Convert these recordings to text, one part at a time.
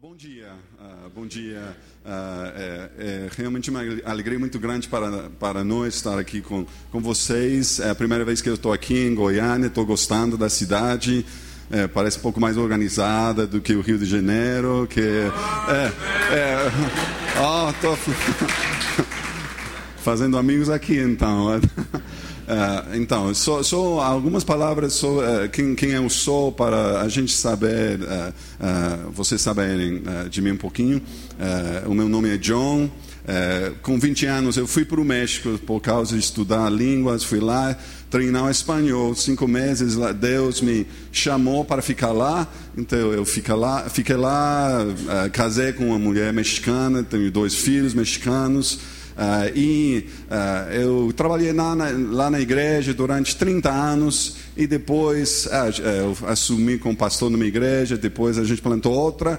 bom dia, uh, bom dia. Uh, é, é, realmente uma alegria muito grande para, para nós estar aqui com, com vocês. É a primeira vez que eu estou aqui em Goiânia, estou gostando da cidade. É, parece um pouco mais organizada do que o Rio de Janeiro. Que, é, oh, tô fazendo amigos aqui então. Uh, então, só, só, algumas palavras sobre uh, quem, quem, eu sou para a gente saber, uh, vocês saberem de mim um pouquinho. o meu nome é John. com 20 anos eu fui para o México por causa de estudar línguas, fui lá treinar espanhol. Cinco meses Deus me chamou para ficar lá, então eu lá, fiquei lá casei com uma mulher mexicana, tenho dois filhos mexicanos. Uh, e uh, eu trabalhei lá na, lá na, igreja durante 30 anos e depois uh, eu assumi como pastor numa igreja, depois a gente plantou outra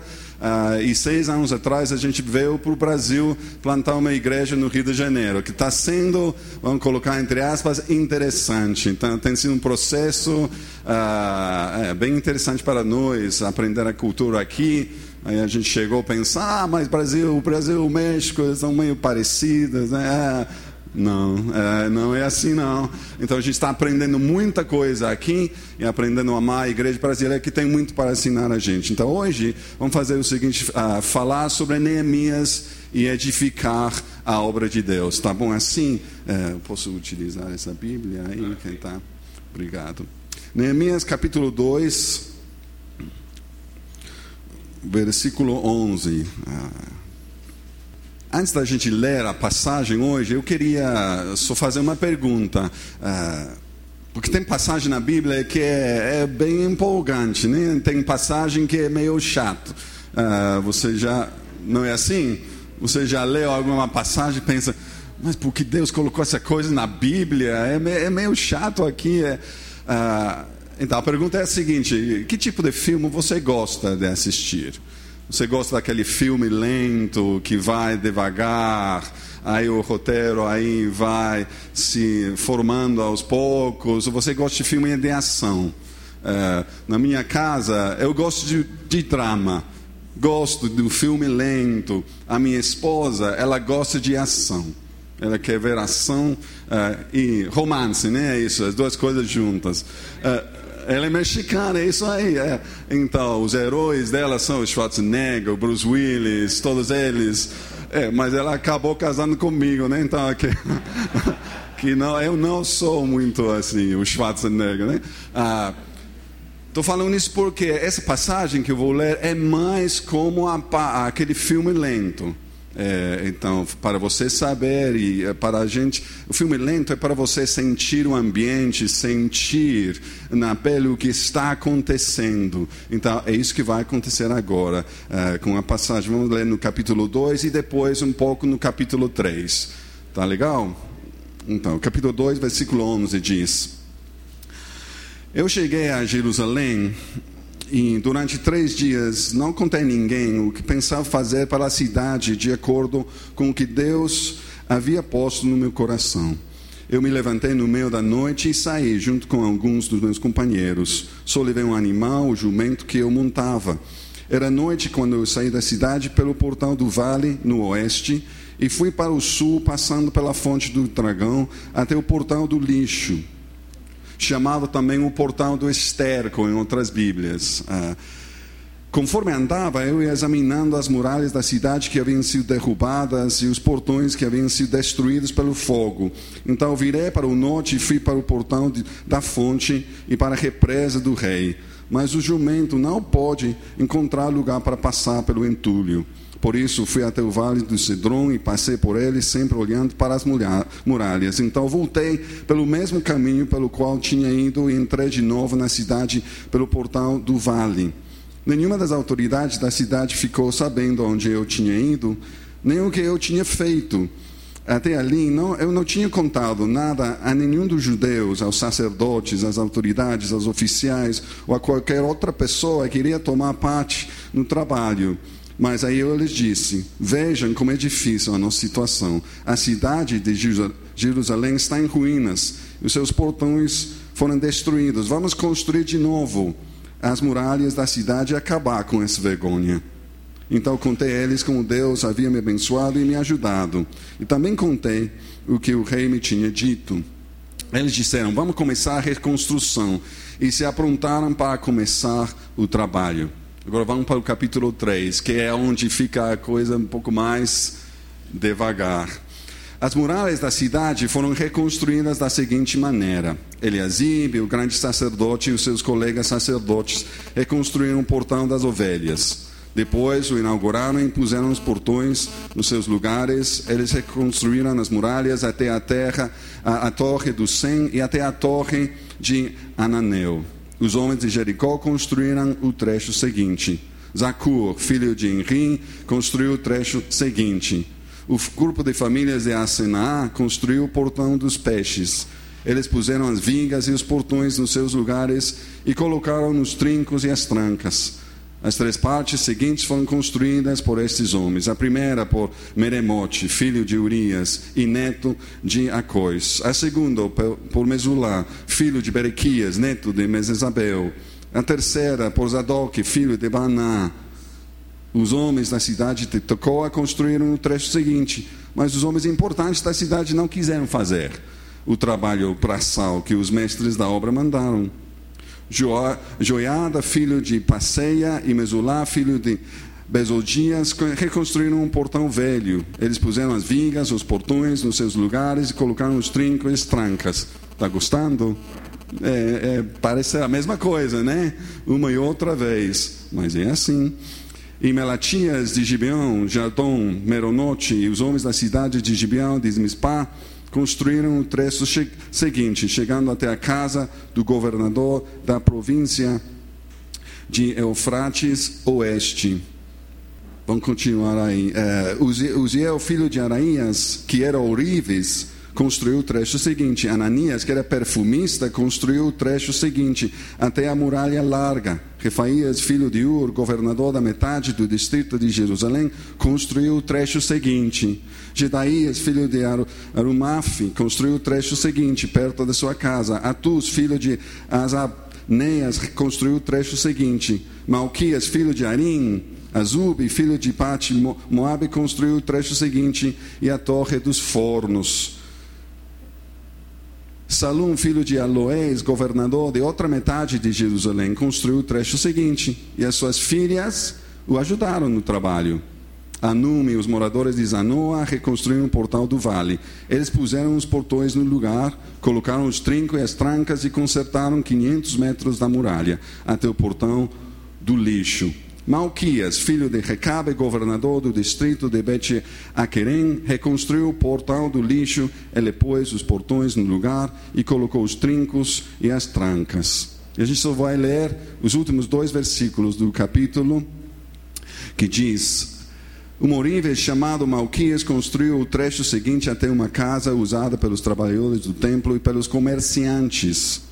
e seis anos atrás a gente veio para o Brasil plantar uma igreja no Rio de Janeiro, que está sendo, vamos colocar entre aspas, interessante. Então tem sido um processo é, bem interessante para nós aprender a cultura aqui. Aí a gente chegou a pensar, ah, mas Brasil, Brasil o México são meio parecidas, né? É, não, é, não é assim não. Então a gente está aprendendo muita coisa aqui e aprendendo a amar a igreja brasileira que tem muito para ensinar a gente. Então hoje vamos fazer o seguinte: uh, falar sobre Neemias e edificar a obra de Deus. Tá bom assim? É, posso utilizar essa Bíblia aí? Quem tá? Obrigado. Neemias capítulo 2 versículo 11. Ah. Antes da gente ler a passagem hoje, eu queria só fazer uma pergunta. Ah, porque tem passagem na Bíblia que é, é, bem empolgante, né? tem passagem que é meio chato. Ah, você já. Não é assim? Você já leu alguma passagem e pensa, mas por que Deus colocou essa coisa na Bíblia? É, é meio chato aqui. É, então a pergunta é a seguinte: que tipo de filme você gosta de assistir? Você gosta daquele filme lento que vai devagar, aí o roteiro aí vai se formando aos poucos? Ou você gosta de filme de ação? É, na minha casa eu gosto de, de drama, gosto do filme lento. A minha esposa ela gosta de ação. Ela quer ver ação uh, e romance, né? É isso, as duas coisas juntas. Uh, ela é mexicana, é isso aí. É. Então, os heróis dela são Schwarzenegger, o Bruce Willis, todos eles. É, mas ela acabou casando comigo, né? Então, aqui, que não, eu não sou muito assim, o Schwarzenegger, né? Ah, Estou falando isso porque essa passagem que eu vou ler é mais como a, aquele filme lento. É, então, para você saber e é, para a gente, o filme lento é para você sentir o ambiente, sentir na pele o que está acontecendo. Então, é isso que vai acontecer agora é, com a passagem. Vamos ler no capítulo 2 e depois um pouco no capítulo 3. Tá legal? Então, capítulo 2, versículo 11 diz: Eu cheguei a Jerusalém e durante três dias não contei a ninguém o que pensava fazer para a cidade de acordo com o que Deus havia posto no meu coração. Eu me levantei no meio da noite e saí junto com alguns dos meus companheiros. Só levei um animal, o jumento que eu montava. Era noite quando eu saí da cidade pelo portal do vale, no oeste, e fui para o sul, passando pela fonte do dragão até o portal do lixo chamado também o portal do esterco em outras Bíblias. Ah, conforme andava, eu ia examinando as muralhas da cidade que haviam sido derrubadas e os portões que haviam sido destruídos pelo fogo. Então virei para o norte e fui para o portão de, da fonte e para a represa do rei. Mas o jumento não pode encontrar lugar para passar pelo entulho. Por isso fui até o vale do Cedron e passei por ele, sempre olhando para as muralhas. Então voltei pelo mesmo caminho pelo qual tinha ido e entrei de novo na cidade pelo portal do vale. Nenhuma das autoridades da cidade ficou sabendo onde eu tinha ido, nem o que eu tinha feito. Até ali, não, eu não tinha contado nada a nenhum dos judeus, aos sacerdotes, às autoridades, aos oficiais ou a qualquer outra pessoa que iria tomar parte no trabalho. Mas aí eu lhes disse: Vejam como é difícil a nossa situação. A cidade de Jerusalém está em ruínas, os seus portões foram destruídos. Vamos construir de novo as muralhas da cidade e acabar com essa vergonha. Então contei a eles como Deus havia me abençoado e me ajudado. E também contei o que o rei me tinha dito. Eles disseram: Vamos começar a reconstrução. E se aprontaram para começar o trabalho. Agora vamos para o capítulo 3, que é onde fica a coisa um pouco mais devagar. As muralhas da cidade foram reconstruídas da seguinte maneira: Eliasibe, o grande sacerdote, e os seus colegas sacerdotes reconstruíram o portão das ovelhas. Depois o inauguraram e puseram os portões nos seus lugares. Eles reconstruíram as muralhas até a terra, a, a torre do Sem e até a torre de Ananeu. Os homens de Jericó construíram o trecho seguinte. Zacur, filho de Enrim, construiu o trecho seguinte. O grupo de famílias de Asená construiu o portão dos peixes. Eles puseram as vigas e os portões nos seus lugares e colocaram nos trincos e as trancas. As três partes seguintes foram construídas por estes homens. A primeira por Meremote, filho de Urias e neto de Acós. A segunda por Mesulá, filho de Berequias, neto de Mesesabel. A terceira por Zadok, filho de Baná. Os homens da cidade de Tecoa construíram o trecho seguinte, mas os homens importantes da cidade não quiseram fazer o trabalho braçal que os mestres da obra mandaram. Joiada, filho de Passeia, e Mesulá, filho de Bezodias, reconstruíram um portão velho. Eles puseram as vigas, os portões nos seus lugares e colocaram os trincos e as trancas. Está gostando? É, é, parece a mesma coisa, né? Uma e outra vez. Mas é assim. E Melatias de Gibeão, Jardom, Meronote e os homens da cidade de Gibeão, de Mispá, construíram o trecho seguinte, chegando até a casa do governador da província de Eufrates Oeste. Vamos continuar aí. É, Uziel, filho de Araías, que era Orives, construiu o trecho seguinte. Ananias, que era perfumista, construiu o trecho seguinte, até a muralha larga. Refaías, filho de Ur, governador da metade do distrito de Jerusalém, construiu o trecho seguinte. Gedaías, filho de Arumaf, construiu o trecho seguinte, perto da sua casa. Atus, filho de Azabneias, construiu o trecho seguinte. Malquias, filho de Arim, Azub, filho de Pati, Moabe, construiu o trecho seguinte, e a torre dos fornos. Salum, filho de Aloés, governador de outra metade de Jerusalém, construiu o trecho seguinte, e as suas filhas o ajudaram no trabalho. Anum e os moradores de Zanoa reconstruíram o portal do vale. Eles puseram os portões no lugar, colocaram os trincos e as trancas e consertaram 500 metros da muralha, até o portão do lixo. Malquias, filho de Recabe, governador do distrito de Bet Aquerem, reconstruiu o portal do lixo, ele pôs os portões no lugar e colocou os trincos e as trancas. E a gente só vai ler os últimos dois versículos do capítulo, que diz: O morível chamado Malquias construiu o trecho seguinte até uma casa usada pelos trabalhadores do templo e pelos comerciantes.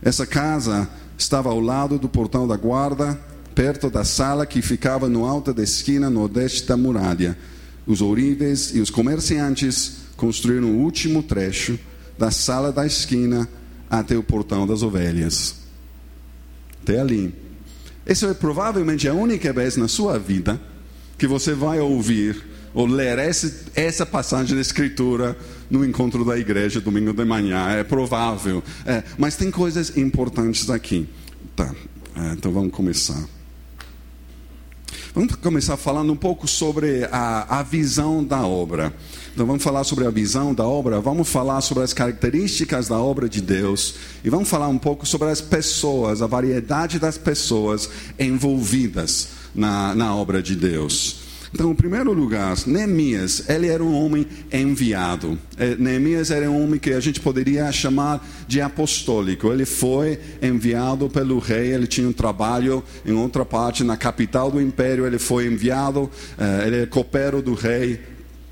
Essa casa estava ao lado do portão da guarda perto da sala que ficava no alto da esquina nordeste da muralha. Os ourives e os comerciantes construíram o último trecho da sala da esquina até o portão das ovelhas. Até ali. Essa é provavelmente a única vez na sua vida que você vai ouvir ou ler essa, essa passagem da Escritura no encontro da igreja domingo de manhã. É provável. É, mas tem coisas importantes aqui. Tá, é, então vamos começar. Vamos começar falando um pouco sobre a, a visão da obra. Então vamos falar sobre a visão da obra, vamos falar sobre as características da obra de Deus e vamos falar um pouco sobre as pessoas, a variedade das pessoas envolvidas na, na obra de Deus. Então, em primeiro lugar, Neemias, ele era um homem enviado. É, Neemias era um homem que a gente poderia chamar de apostólico. Ele foi enviado pelo rei, ele tinha um trabalho em outra parte, na capital do império, ele foi enviado, é, ele é copeiro do rei,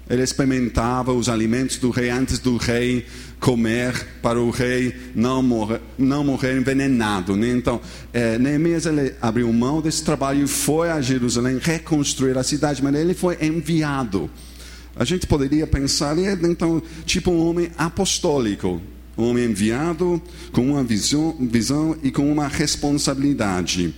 ele experimentava os alimentos do rei antes do rei comer, para o rei não morrer, não morrer envenenado. Né? Então, é, Neemias ele abriu mão desse trabalho e foi a Jerusalém reconstruir a cidade, mas ele foi enviado. A gente poderia pensar, então, tipo um homem apostólico, um homem enviado com uma visão, visão e com uma responsabilidade.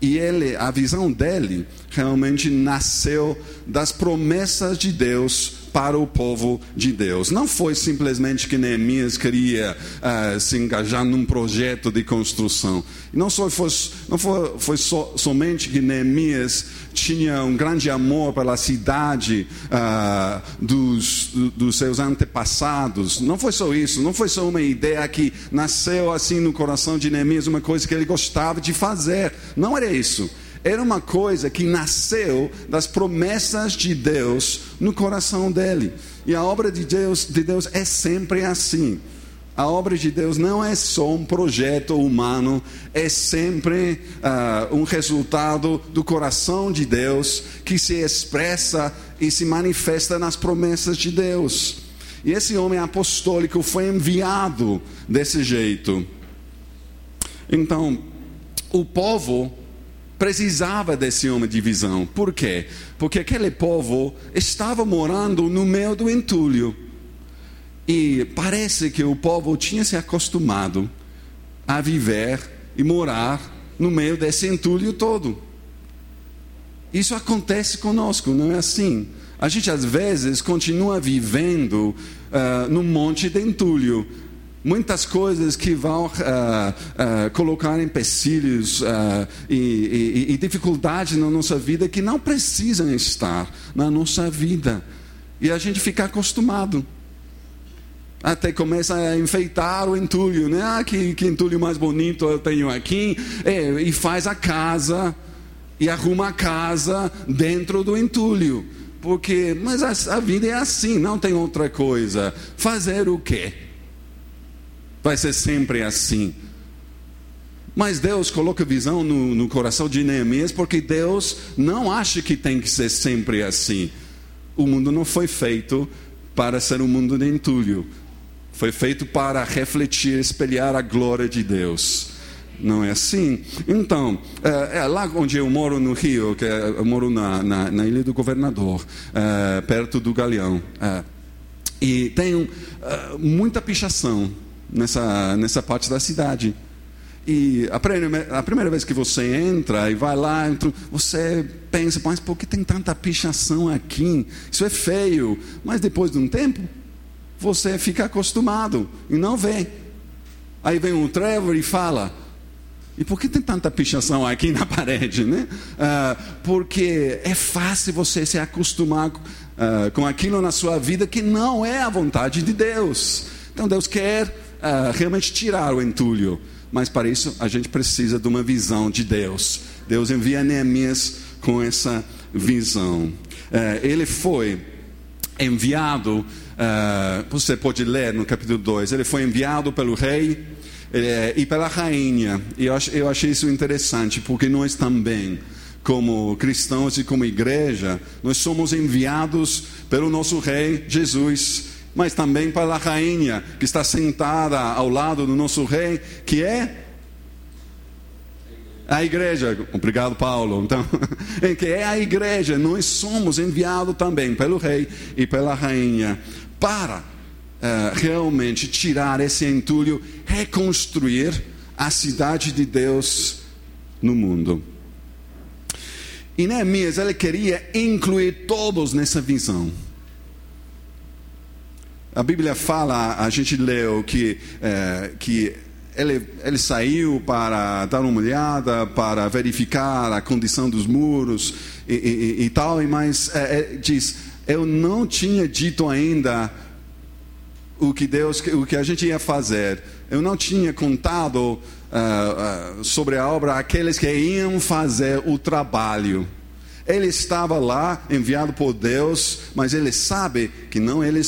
E ele, a visão dele realmente nasceu das promessas de Deus para o povo de Deus. Não foi simplesmente que Neemias queria uh, se engajar num projeto de construção. Não, só foi, não foi, foi so, somente que Neemias tinha um grande amor pela cidade uh, dos, dos seus antepassados. Não foi só isso. Não foi só uma ideia que nasceu assim no coração de Neemias, uma coisa que ele gostava de fazer. Não era isso era uma coisa que nasceu das promessas de Deus no coração dele. E a obra de Deus, de Deus é sempre assim. A obra de Deus não é só um projeto humano, é sempre uh, um resultado do coração de Deus que se expressa e se manifesta nas promessas de Deus. E esse homem apostólico foi enviado desse jeito. Então, o povo precisava desse homem de visão. Por quê? Porque aquele povo estava morando no meio do entulho. E parece que o povo tinha se acostumado a viver e morar no meio desse entulho todo. Isso acontece conosco, não é assim? A gente às vezes continua vivendo uh, num monte de entulho muitas coisas que vão uh, uh, colocar empecilhos uh, e, e, e dificuldades na nossa vida que não precisam estar na nossa vida. E a gente fica acostumado. Até começa a enfeitar o entulho, né? Ah, que, que entulho mais bonito eu tenho aqui. É, e faz a casa, e arruma a casa dentro do entulho. Porque, mas a, a vida é assim, não tem outra coisa. Fazer o quê? Vai ser sempre assim. Mas Deus coloca visão no, no coração de Neemias porque Deus não acha que tem que ser sempre assim. O mundo não foi feito para ser um mundo de entulho. Foi feito para refletir, espelhar a glória de Deus. Não é assim? Então, é, é lá onde eu moro no Rio, que é, eu moro na, na, na Ilha do Governador, é, perto do Galeão. É, e tem é, muita pichação nessa, nessa parte da cidade. E a primeira, a primeira vez que você entra e vai lá, você pensa, mas por que tem tanta pichação aqui? Isso é feio. Mas depois de um tempo, você fica acostumado e não vê. Aí vem o Trevor e fala: e por que tem tanta pichação aqui na parede? Né? Ah, porque é fácil você se acostumar ah, com aquilo na sua vida que não é a vontade de Deus. Então Deus quer uh, realmente tirar o entulho. Mas para isso a gente precisa de uma visão de Deus. Deus envia Neemias com essa visão. Uh, ele foi enviado, uh, você pode ler no capítulo 2, ele foi enviado pelo rei e pela rainha. E eu, eu achei isso interessante, porque nós também como cristãos e como igreja, nós somos enviados pelo nosso Rei Jesus mas também para a rainha que está sentada ao lado do nosso rei, que é a igreja. Obrigado, Paulo. Então, que é a igreja. Nós somos enviados também pelo rei e pela rainha para uh, realmente tirar esse entulho, reconstruir a cidade de Deus no mundo. E Neemias, ele queria incluir todos nessa visão. A Bíblia fala, a gente leu que, é, que ele, ele saiu para dar uma olhada, para verificar a condição dos muros e, e, e tal, mas é, é, diz: Eu não tinha dito ainda o que Deus, o que a gente ia fazer. Eu não tinha contado uh, uh, sobre a obra aqueles que iam fazer o trabalho. Ele estava lá, enviado por Deus, mas ele sabe que não ele,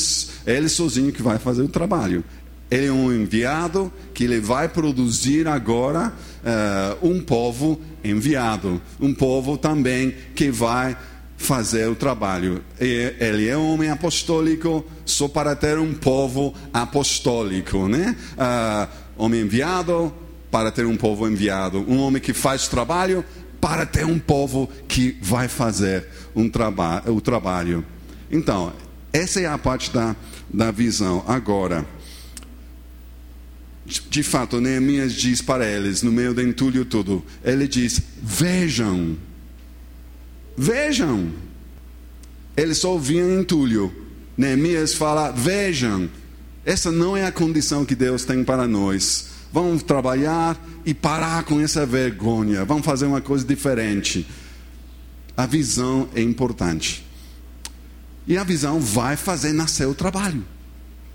ele sozinho que vai fazer o trabalho. Ele é um enviado que ele vai produzir agora uh, um povo enviado, um povo também que vai fazer o trabalho. Ele é um homem apostólico só para ter um povo apostólico, né? Uh, homem enviado para ter um povo enviado, um homem que faz trabalho para ter um povo que vai fazer um traba o trabalho. Então, essa é a parte da, da visão. Agora, de fato, Neemias diz para eles, no meio do entulho tudo, ele diz: Vejam, vejam. Eles só ouviam entulho. Neemias fala: Vejam, essa não é a condição que Deus tem para nós. Vamos trabalhar e parar com essa vergonha. Vamos fazer uma coisa diferente. A visão é importante. E a visão vai fazer nascer o trabalho.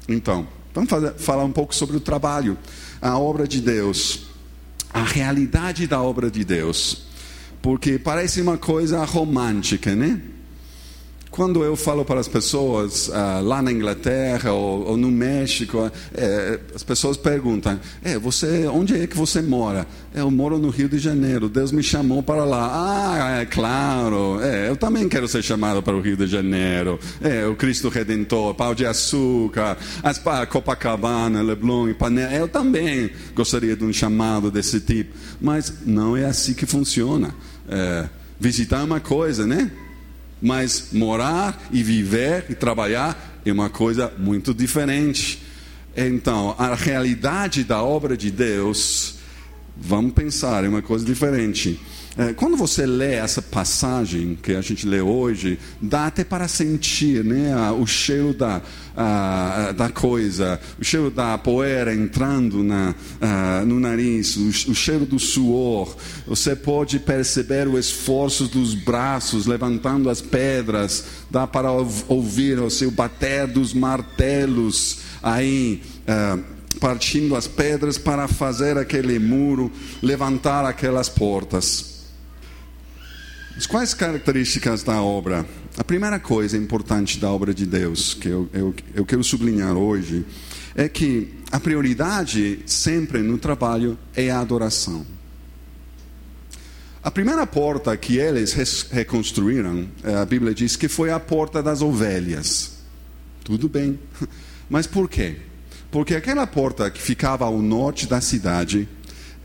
Então, vamos fazer, falar um pouco sobre o trabalho, a obra de Deus, a realidade da obra de Deus. Porque parece uma coisa romântica, né? Quando eu falo para as pessoas uh, lá na Inglaterra ou, ou no México, é, as pessoas perguntam: é, você, onde é que você mora? Eu moro no Rio de Janeiro. Deus me chamou para lá. Ah, é claro. É, eu também quero ser chamado para o Rio de Janeiro. É, o Cristo Redentor, Pau de Açúcar, as Copacabana, Leblon, Ipanema. Eu também gostaria de um chamado desse tipo. Mas não é assim que funciona. É, visitar é uma coisa, né? Mas morar e viver e trabalhar é uma coisa muito diferente. Então, a realidade da obra de Deus, vamos pensar, é uma coisa diferente. É, quando você lê essa passagem que a gente lê hoje, dá até para sentir né, o cheiro da, da coisa, o cheiro da poeira entrando na, no nariz, o, o cheiro do suor. Você pode perceber o esforço dos braços levantando as pedras, dá para ouvir o seu bater dos martelos aí. partindo as pedras para fazer aquele muro, levantar aquelas portas. Quais características da obra? A primeira coisa importante da obra de Deus, que eu, eu, eu quero sublinhar hoje, é que a prioridade sempre no trabalho é a adoração. A primeira porta que eles reconstruíram, eh, a Bíblia diz que foi a porta das ovelhas. Tudo bem. Mas por quê? Porque aquela porta que ficava ao norte da cidade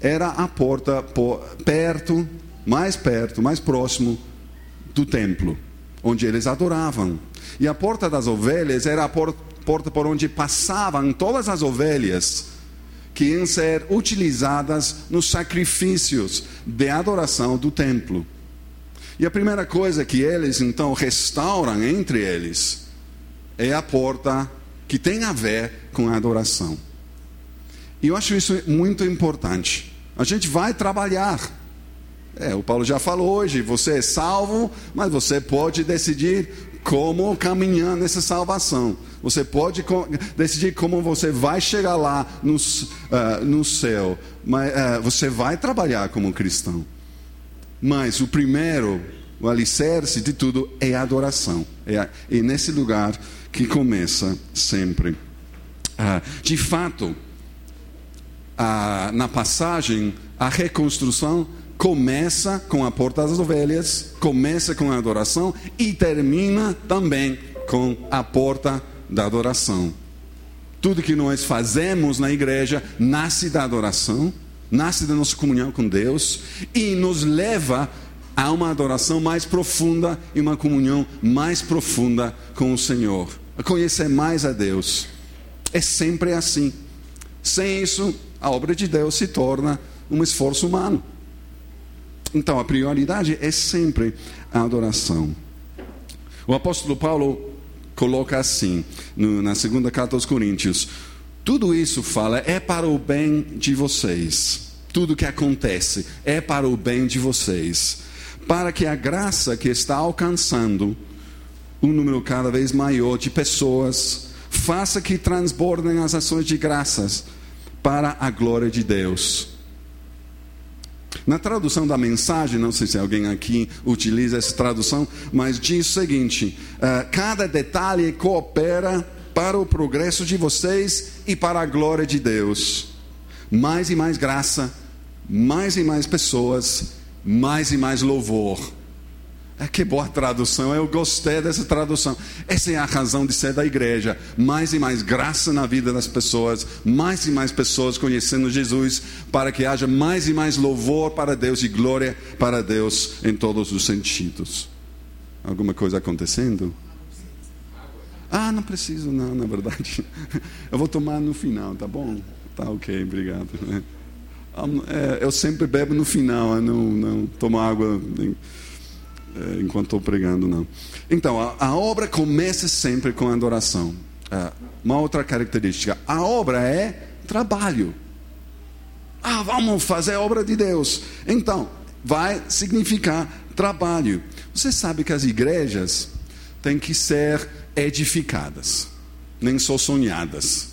era a porta perto mais perto, mais próximo do templo, onde eles adoravam. E a porta das ovelhas era a porta por onde passavam todas as ovelhas que iam ser utilizadas nos sacrifícios de adoração do templo. E a primeira coisa que eles então restauram entre eles é a porta que tem a ver com a adoração. E eu acho isso muito importante. A gente vai trabalhar é, o Paulo já falou hoje: você é salvo, mas você pode decidir como caminhar nessa salvação. Você pode decidir como você vai chegar lá no, uh, no céu. Mas uh, você vai trabalhar como cristão. Mas o primeiro, o alicerce de tudo é a adoração. É, é nesse lugar que começa sempre. Uh, de fato, na passagem, a reconstrução começa com a porta das ovelhas, começa com a adoração e termina também com a porta da adoração. Tudo que nós fazemos na igreja nasce da adoração, nasce da nossa comunhão com Deus e nos leva a uma adoração mais profunda e uma comunhão mais profunda com o Senhor, a conhecer mais a Deus. É sempre assim. Sem isso, a obra de Deus se torna um esforço humano. Então, a prioridade é sempre a adoração. O apóstolo Paulo coloca assim, no, na segunda carta aos Coríntios: tudo isso fala é para o bem de vocês. Tudo que acontece é para o bem de vocês, para que a graça que está alcançando um número cada vez maior de pessoas faça que transbordem as ações de graças para a glória de Deus. Na tradução da mensagem, não sei se alguém aqui utiliza essa tradução, mas diz o seguinte: uh, cada detalhe coopera para o progresso de vocês e para a glória de Deus. Mais e mais graça, mais e mais pessoas, mais e mais louvor. É que boa tradução, eu gostei dessa tradução. Essa é a razão de ser da igreja. Mais e mais graça na vida das pessoas, mais e mais pessoas conhecendo Jesus, para que haja mais e mais louvor para Deus e glória para Deus em todos os sentidos. Alguma coisa acontecendo? Ah, não preciso, não, na verdade. Eu vou tomar no final, tá bom? Tá ok, obrigado. É, eu sempre bebo no final, eu não, não tomo água enquanto estou pregando, não. Então, a, a, obra começa sempre com adoração. É, uma outra característica: a obra é trabalho. Ah, vamos fazer a obra de Deus. Então, vai significar trabalho. Você sabe que as igrejas têm que ser edificadas, nem só sonhadas.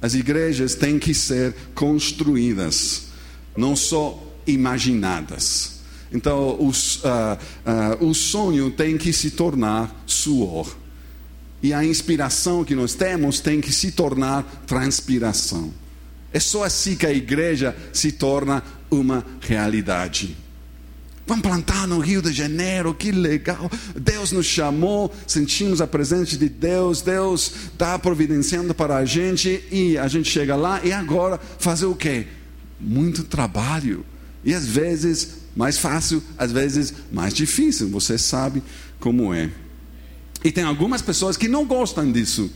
As igrejas têm que ser construídas, não só imaginadas. Então, os, uh, uh, o sonho tem que se tornar suor. E a inspiração que nós temos tem que se tornar transpiração. É só assim que a igreja se torna uma realidade. Vamos plantar no Rio de Janeiro, que legal. Deus nos chamou, sentimos a presença de Deus, Deus está providenciando para a gente e a gente chega lá e agora fazer o quê? Muito trabalho. E às vezes mais fácil, às vezes mais difícil, você sabe como é. E tem algumas pessoas que não gostam disso.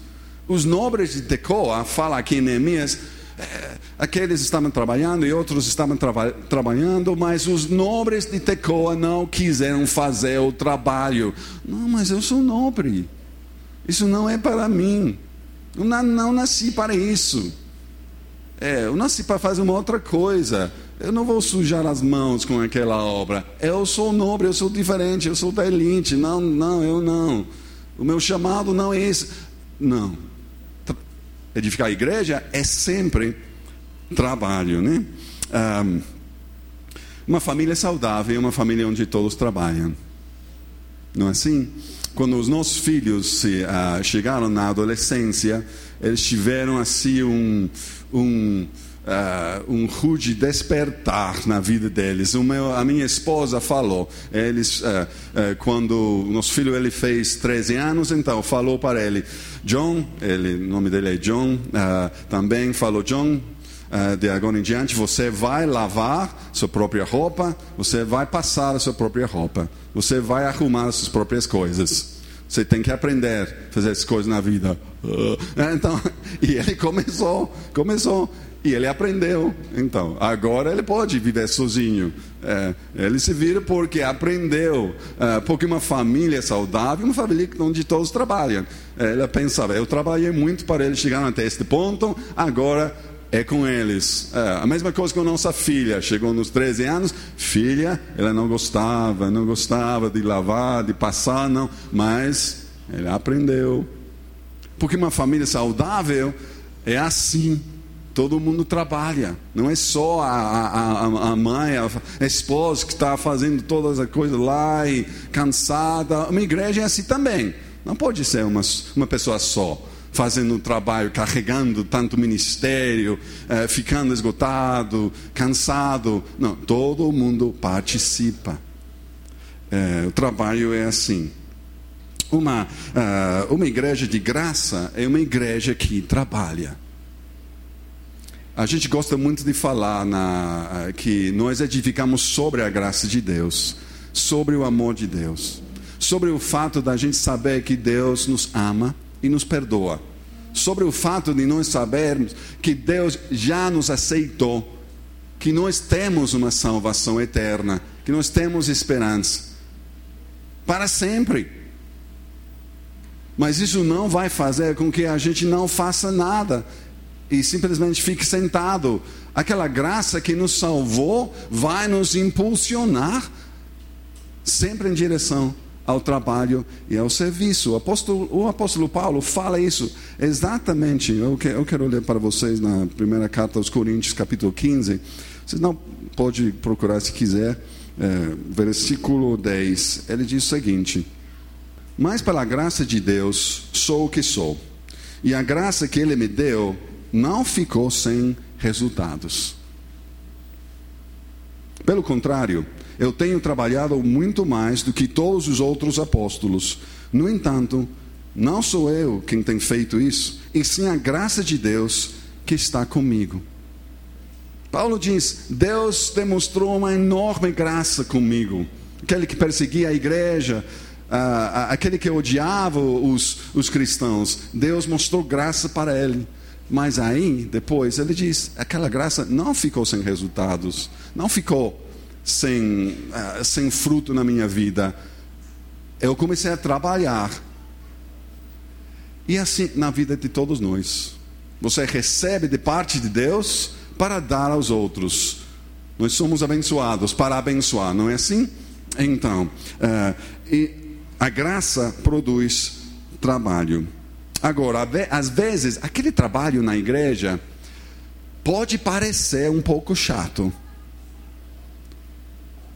Os nobres de Tecoa, fala aqui em Neemias, é, aqueles estavam trabalhando e outros estavam trava trabalhando, mas os nobres de Tecoa não quiseram fazer o trabalho. Não, mas eu sou nobre. Isso não é para mim. Eu não, não nasci para isso. É, eu nasci para fazer uma outra coisa. Eu não vou sujar as mãos com aquela obra. Eu sou nobre, eu sou diferente, eu sou da elite. Não, não, eu não. O meu chamado não é esse. Não edificar a igreja é sempre trabalho, né? Um, uma família saudável é uma família onde todos trabalham. Não é assim? Quando os nossos filhos se, uh, chegaram na adolescência, eles tiveram assim um, um uh, um rude despertar na vida deles. Meu, a minha esposa falou, eles, uh, uh, quando nosso filho ele fez 13 anos, então falou para ele, John, ele, o nome dele é John, também falou, John, de agora em diante, você vai lavar sua própria roupa, você vai passar a sua própria roupa, você vai arrumar as suas próprias coisas. Você tem que aprender a fazer essas coisas na vida. Então, e ele começou, começou. E ele aprendeu. Então, agora ele pode viver sozinho. É, ele se vira porque aprendeu. É, porque uma família saudável, uma família onde todos trabalham. É, ele pensava, eu trabalhei muito para eles chegarem até este ponto, agora é com eles. É, a mesma coisa com a nossa filha. Chegou nos 13 anos, filha, ela não gostava, não gostava de lavar, de passar, não. Mas ele aprendeu. Porque uma família saudável é assim Todo mundo trabalha, não é só a, a, a mãe, a esposa que está fazendo todas as coisas lá e cansada. Uma igreja é assim também. Não pode ser uma, uma pessoa só, fazendo um trabalho, carregando tanto ministério, eh, ficando esgotado, cansado. Não, todo mundo participa. Eh, o trabalho é assim. Uma, uh, uma igreja de graça é uma igreja que trabalha. A gente gosta muito de falar na, que nós edificamos sobre a graça de Deus, sobre o amor de Deus, sobre o fato da gente saber que Deus nos ama e nos perdoa, sobre o fato de nós sabermos que Deus já nos aceitou, que nós temos uma salvação eterna, que nós temos esperança para sempre. Mas isso não vai fazer com que a gente não faça nada e simplesmente fique sentado. Aquela graça que nos salvou vai nos impulsionar sempre em direção ao trabalho e ao serviço. O apóstolo, o apóstolo Paulo fala isso exatamente. Eu, que, eu quero ler para vocês na primeira carta aos Coríntios, capítulo 15. Vocês não pode procurar se quiser. É, versículo 10. Ele diz o seguinte: Mas pela graça de Deus sou o que sou, e a graça que Ele me deu não ficou sem resultados. Pelo contrário, eu tenho trabalhado muito mais do que todos os outros apóstolos. No entanto, não sou eu quem tem feito isso, e sim a graça de Deus que está comigo. Paulo diz: Deus demonstrou uma enorme graça comigo. Aquele que perseguia a igreja, aquele que odiava os, os cristãos, Deus mostrou graça para ele Mas aí, depois, ele diz: aquela graça não ficou sem resultados, não ficou sem, uh, sem fruto na minha vida. Eu comecei a trabalhar. E assim na vida de todos nós. Você recebe de parte de Deus para dar aos outros. Nós somos abençoados para abençoar, não é assim? Então, uh, e a graça produz trabalho. Agora, às vezes, aquele trabalho na igreja pode parecer um pouco chato.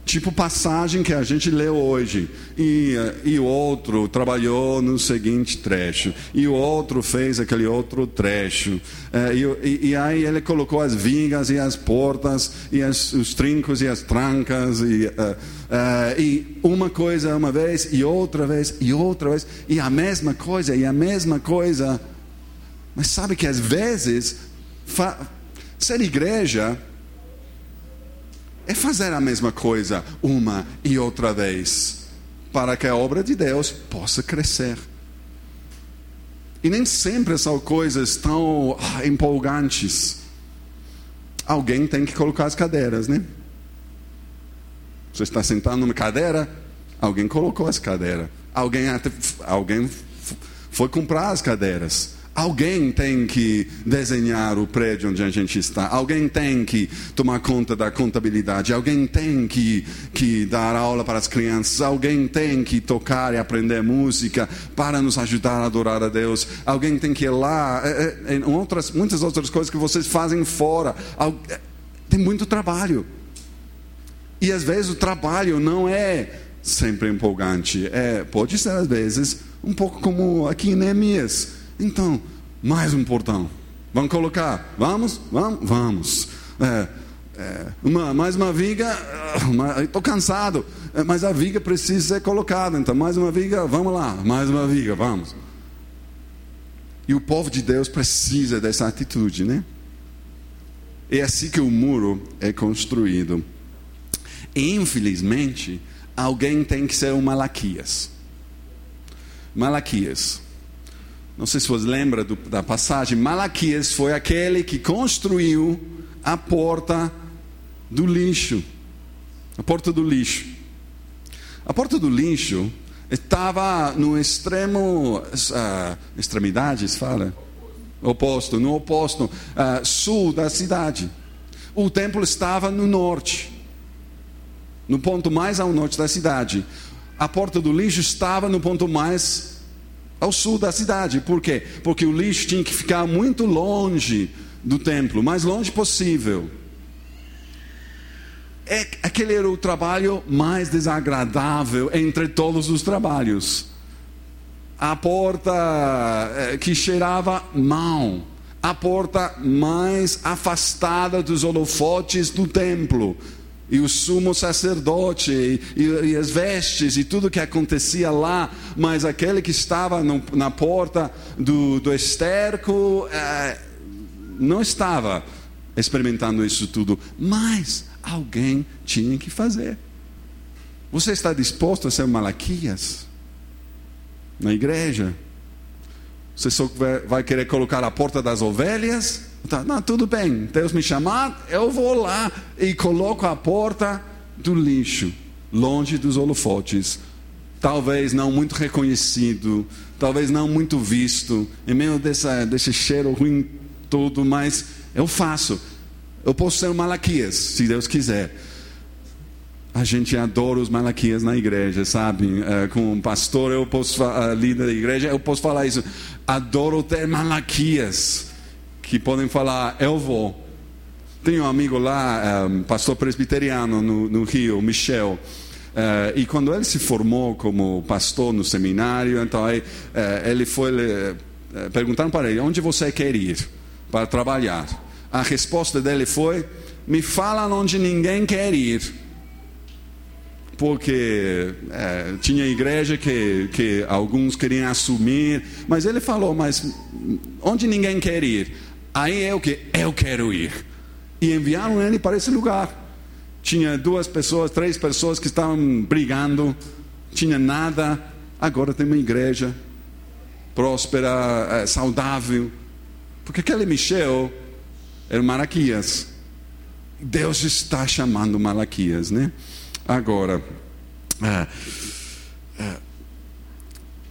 Tipo passagem que a gente leu hoje. E, e outro trabalhou no seguinte trecho. E o outro fez aquele outro trecho. É, e, e, aí ele colocou as vigas e as portas, e as, os trincos e as trancas. E, uh, uh, e uma coisa uma vez, e outra vez, e outra vez. E a mesma coisa, e a mesma coisa. Mas sabe que às vezes, ser igreja é fazer a mesma coisa uma e outra vez, para que a obra de Deus possa crescer. E nem sempre são coisas tão ah, empolgantes. Alguém tem que colocar as cadeiras, né? Você está sentado numa cadeira, alguém colocou as cadeiras. Alguém, alguém foi comprar as cadeiras. Alguém tem que desenhar o prédio onde a gente está, alguém tem que tomar conta da contabilidade, alguém tem que, que dar aula para as crianças, alguém tem que tocar e aprender música para nos ajudar a adorar a Deus, alguém tem que ir lá, é, é, outras, muitas outras coisas que vocês fazem fora. É, tem muito trabalho. E às vezes o trabalho não é sempre empolgante, é, pode ser às vezes um pouco como aqui em Neemias então, mais um portão. Vamos colocar? Vamos? Vamos? Vamos. É, é, uma, mais uma viga, estou cansado, é, mas a viga precisa ser colocada. Então, mais uma viga, vamos lá, mais uma viga, vamos. E o povo de Deus precisa dessa atitude, né? É assim que o muro é construído. Infelizmente, alguém tem que ser o Malaquias. Malaquias. Não sei se você lembra do, da passagem. Malaquias foi aquele que construiu a porta do lixo. A porta do lixo. A porta do lixo estava no extremo, uh, extremidades, fala? Oposto, no oposto uh, sul da cidade. O templo estava no norte, no ponto mais ao norte da cidade. A porta do lixo estava no ponto mais ao sul da cidade. Por quê? Porque o lixo tinha que ficar muito longe do templo, mais longe possível. É, aquele era o trabalho mais desagradável entre todos os trabalhos. A porta é, que cheirava mal, a porta mais afastada dos holofotes do templo, e o sumo sacerdote, e, e, e, as vestes, e tudo que acontecia lá, mas aquele que estava no, na porta do, do esterco é, não estava experimentando isso tudo, mas alguém tinha que fazer. Você está disposto a ser Malaquias na igreja? Você só vai querer colocar a porta das ovelhas? Tá, não, tudo bem, Deus me chamar, eu vou lá e coloco a porta do lixo, longe dos holofotes. Talvez não muito reconhecido, talvez não muito visto, em meio dessa, desse cheiro ruim todo, mas eu faço. Eu posso ser um Malaquias, se Deus quiser. A gente adora os Malaquias na igreja, sabe? É, como um pastor, eu posso, líder da igreja, eu posso falar isso. Adoro ter Malaquias que podem falar, eu vou. Tenho um amigo lá, um, pastor presbiteriano no, no Rio, Michel. Uh, e quando ele se formou como pastor no seminário, então aí, uh, ele foi uh, para ele onde você quer ir para trabalhar. A resposta dele foi: me fala onde ninguém quer ir porque tinha igreja que, que alguns queriam assumir, mas ele falou: mas onde ninguém quer ir? Aí é o que eu quero ir. E enviaram ele para esse lugar. Tinha duas pessoas, três pessoas que estavam brigando, tinha nada. Agora tem uma igreja próspera, eh, saudável. Porque aquele Michel era Malaquias. Deus está chamando Malaquias, né? Agora, é,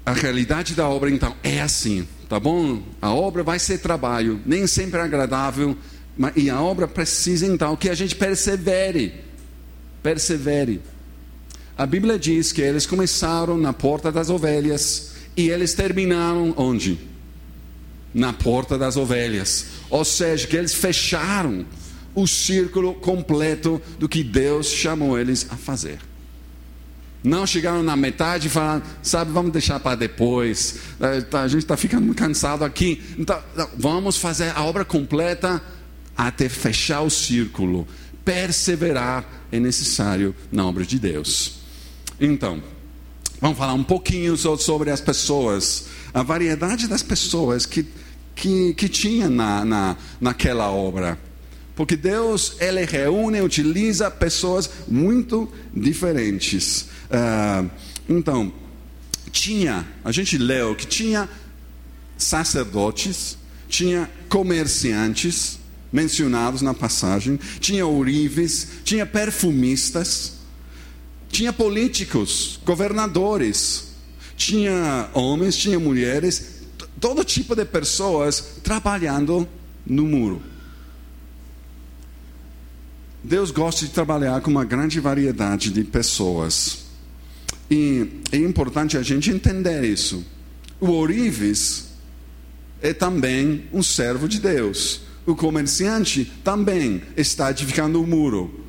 a realidade da obra então é assim, tá bom? A obra vai ser trabalho, nem sempre agradável, mas, e a obra precisa então que a gente persevere, persevere. A Bíblia diz que eles começaram na porta das ovelhas e eles terminaram onde? Na porta das ovelhas. Ou seja, que eles fecharam o círculo completo do que Deus chamou eles a fazer. Não chegaram na metade e falaram, sabe, vamos deixar para depois. É, tá, a gente está ficando cansado aqui. Então, vamos fazer a obra completa até fechar o círculo. Perseverar é necessário na obra de Deus. Então, vamos falar um pouquinho sobre as pessoas, a variedade das pessoas que, que, que tinha na, na, naquela obra. Porque Deus, Ele reúne, utiliza pessoas muito diferentes. Uh, então, tinha, a gente leu que tinha sacerdotes, tinha comerciantes, mencionados na passagem, tinha ourives, tinha perfumistas, tinha políticos, governadores, tinha homens, tinha mulheres, todo tipo de pessoas trabalhando no muro. Deus gosta de trabalhar com uma grande variedade de pessoas. E é importante a gente entender isso. O ourives é também um servo de Deus. O comerciante também está edificando o muro.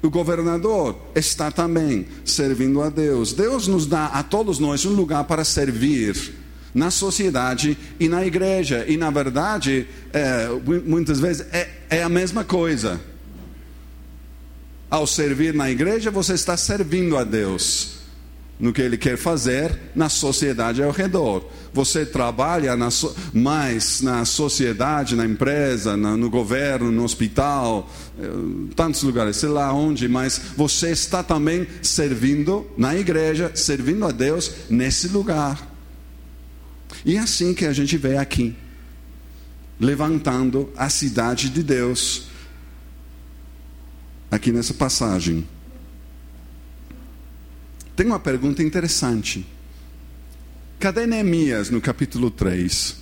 O governador está também servindo a Deus. Deus nos dá a todos nós um lugar para servir na sociedade e na igreja. E na verdade, é, muitas vezes é, é a mesma coisa. Ao servir na igreja, você está servindo a Deus no que Ele quer fazer na sociedade ao redor. Você trabalha na so, mais na sociedade, na empresa, na, no governo, no hospital, eh, tantos lugares, sei lá onde, mas você está também servindo na igreja, servindo a Deus nesse lugar. E é assim que a gente vê aqui, levantando a cidade de Deus, aqui nessa passagem. Tem uma pergunta interessante. Cadê Neemias no capítulo 3?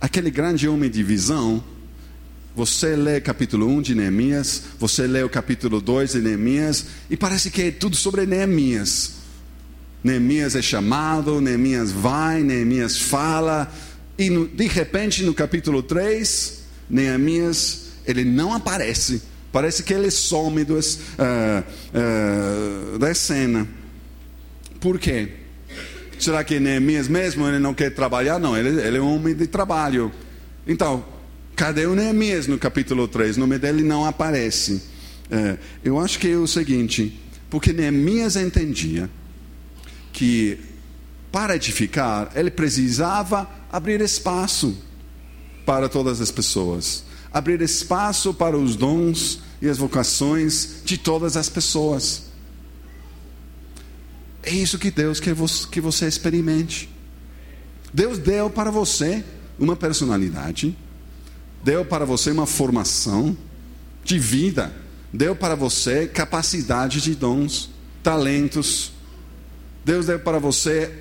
Aquele grande homem de visão. Você lê capítulo 1 de Neemias, você lê o capítulo 2 de Neemias, e parece que é tudo sobre Neemias. Neemias é chamado, Neemias vai, Neemias fala, e no, de repente no capítulo 3, Neemias, ele não aparece Parece que ele some dos, uh, uh, da cena. Por quê? Será que Neemias mesmo ele não quer trabalhar? Não, ele, ele é um homem de trabalho. Então, cadê o Neemias no capítulo 3? O nome dele não aparece. Uh, eu acho que é o seguinte: porque Neemias entendia que para edificar ele precisava abrir espaço para todas as pessoas abrir espaço para os dons e as vocações de todas as pessoas. É isso que Deus quer que você experimente. Deus deu para você uma personalidade, deu para você uma formação de vida, deu para você capacidade de dons, talentos. Deus deu para você